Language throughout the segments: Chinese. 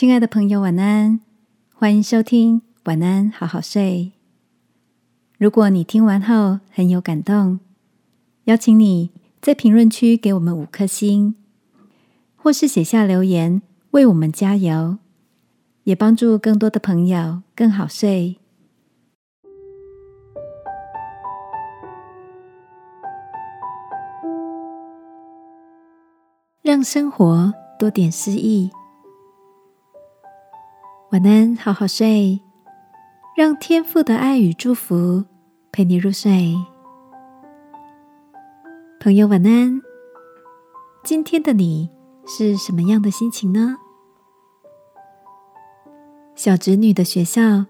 亲爱的朋友，晚安！欢迎收听《晚安，好好睡》。如果你听完后很有感动，邀请你在评论区给我们五颗星，或是写下留言为我们加油，也帮助更多的朋友更好睡。让生活多点诗意。晚安，好好睡，让天父的爱与祝福陪你入睡。朋友，晚安。今天的你是什么样的心情呢？小侄女的学校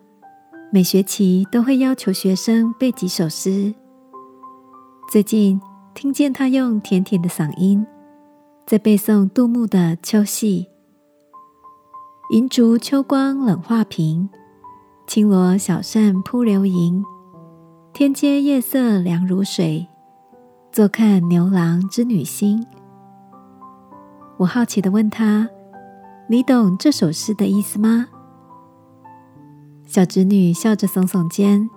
每学期都会要求学生背几首诗。最近听见她用甜甜的嗓音在背诵杜牧的《秋夕》。银烛秋光冷画屏，轻罗小扇扑流萤。天阶夜色凉如水，坐看牛郎织女星。我好奇的问他：“你懂这首诗的意思吗？”小侄女笑着耸耸肩。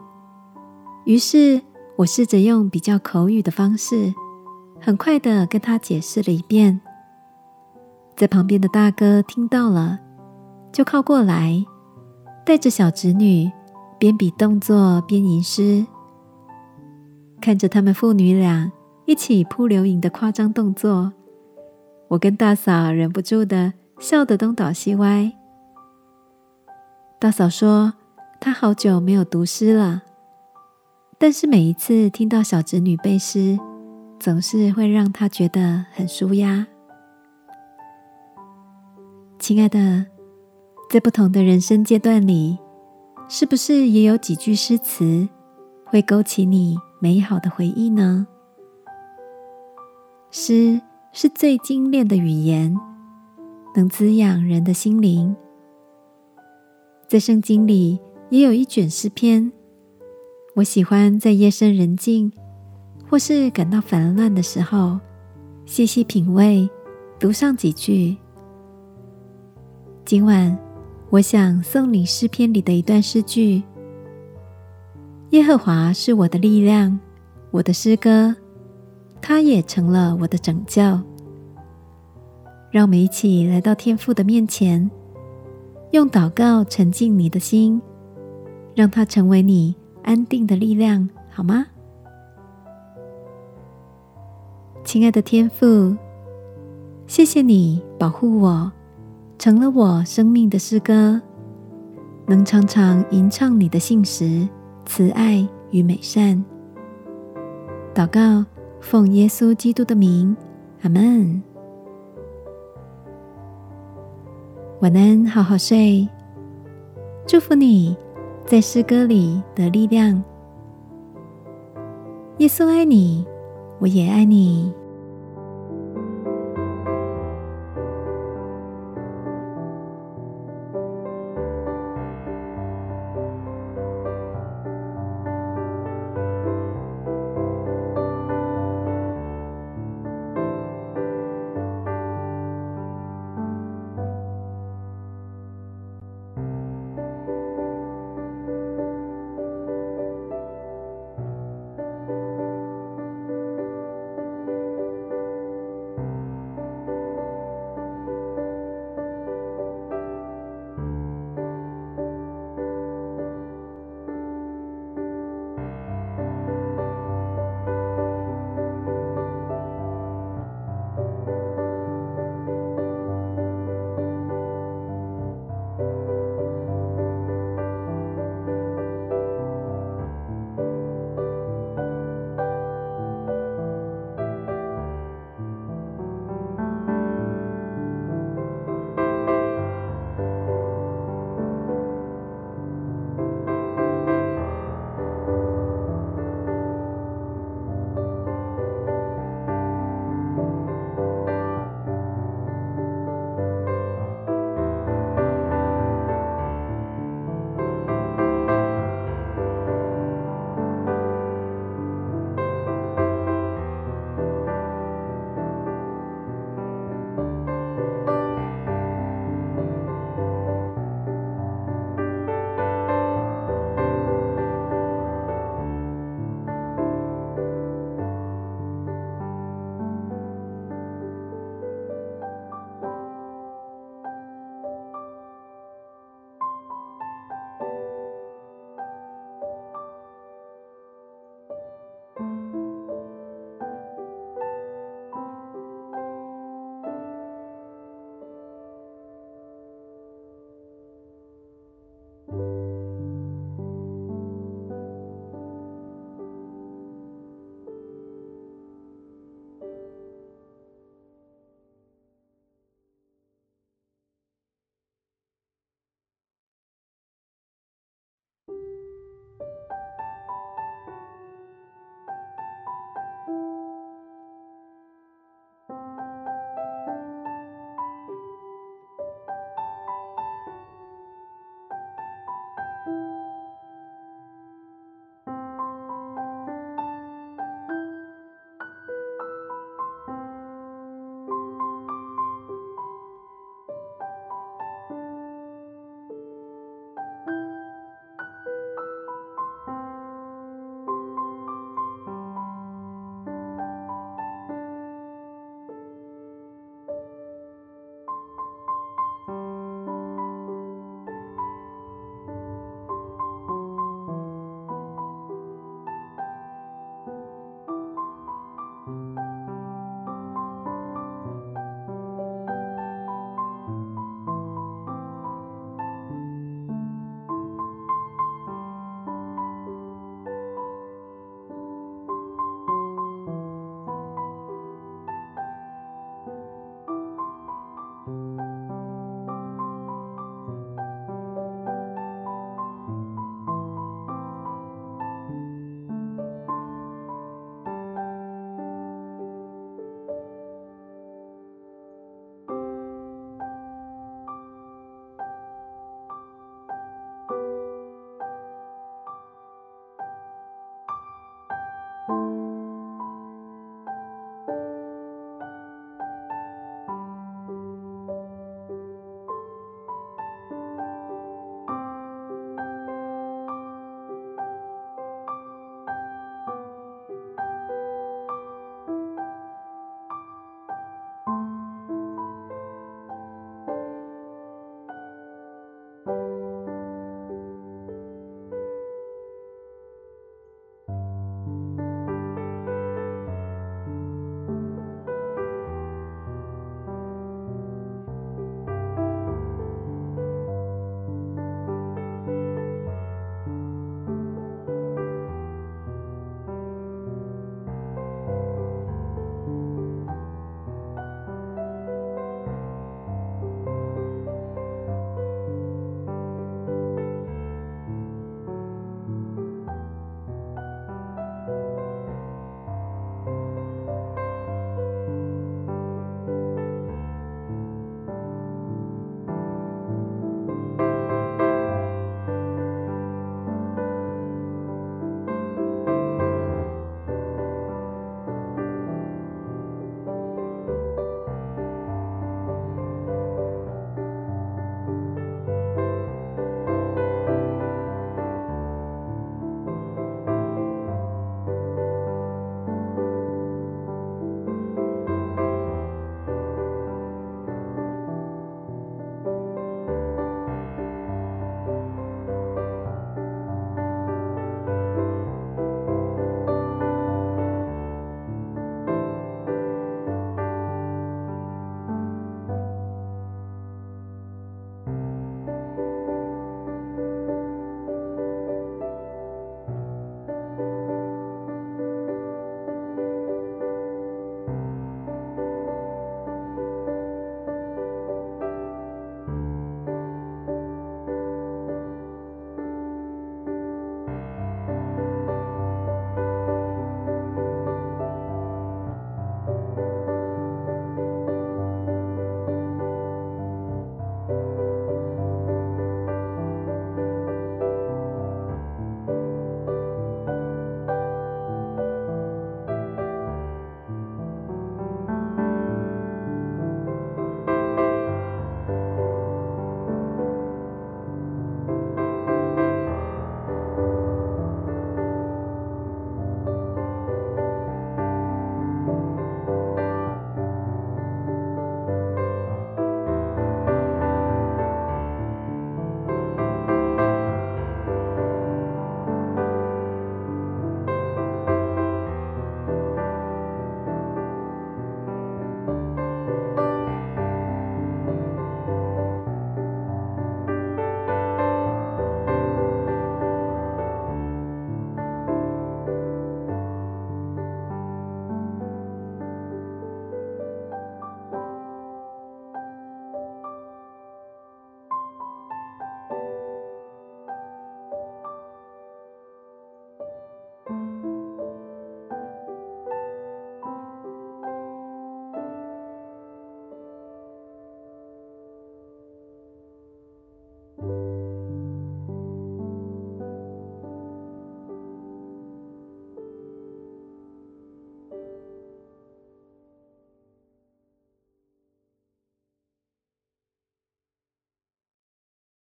于是我试着用比较口语的方式，很快的跟他解释了一遍。在旁边的大哥听到了。就靠过来，带着小侄女边比动作边吟诗，看着他们父女俩一起扑流萤的夸张动作，我跟大嫂忍不住的笑得东倒西歪。大嫂说她好久没有读诗了，但是每一次听到小侄女背诗，总是会让她觉得很舒压。亲爱的。在不同的人生阶段里，是不是也有几句诗词会勾起你美好的回忆呢？诗是最精炼的语言，能滋养人的心灵。在圣经里也有一卷诗篇，我喜欢在夜深人静或是感到烦乱的时候，细细品味，读上几句。今晚。我想送你诗篇里的一段诗句：“耶和华是我的力量，我的诗歌，他也成了我的拯救。”让我们一起来到天父的面前，用祷告沉静你的心，让它成为你安定的力量，好吗？亲爱的天父，谢谢你保护我。成了我生命的诗歌，能常常吟唱你的信实、慈爱与美善。祷告，奉耶稣基督的名，阿门。晚安，好好睡。祝福你在诗歌里的力量。耶稣爱你，我也爱你。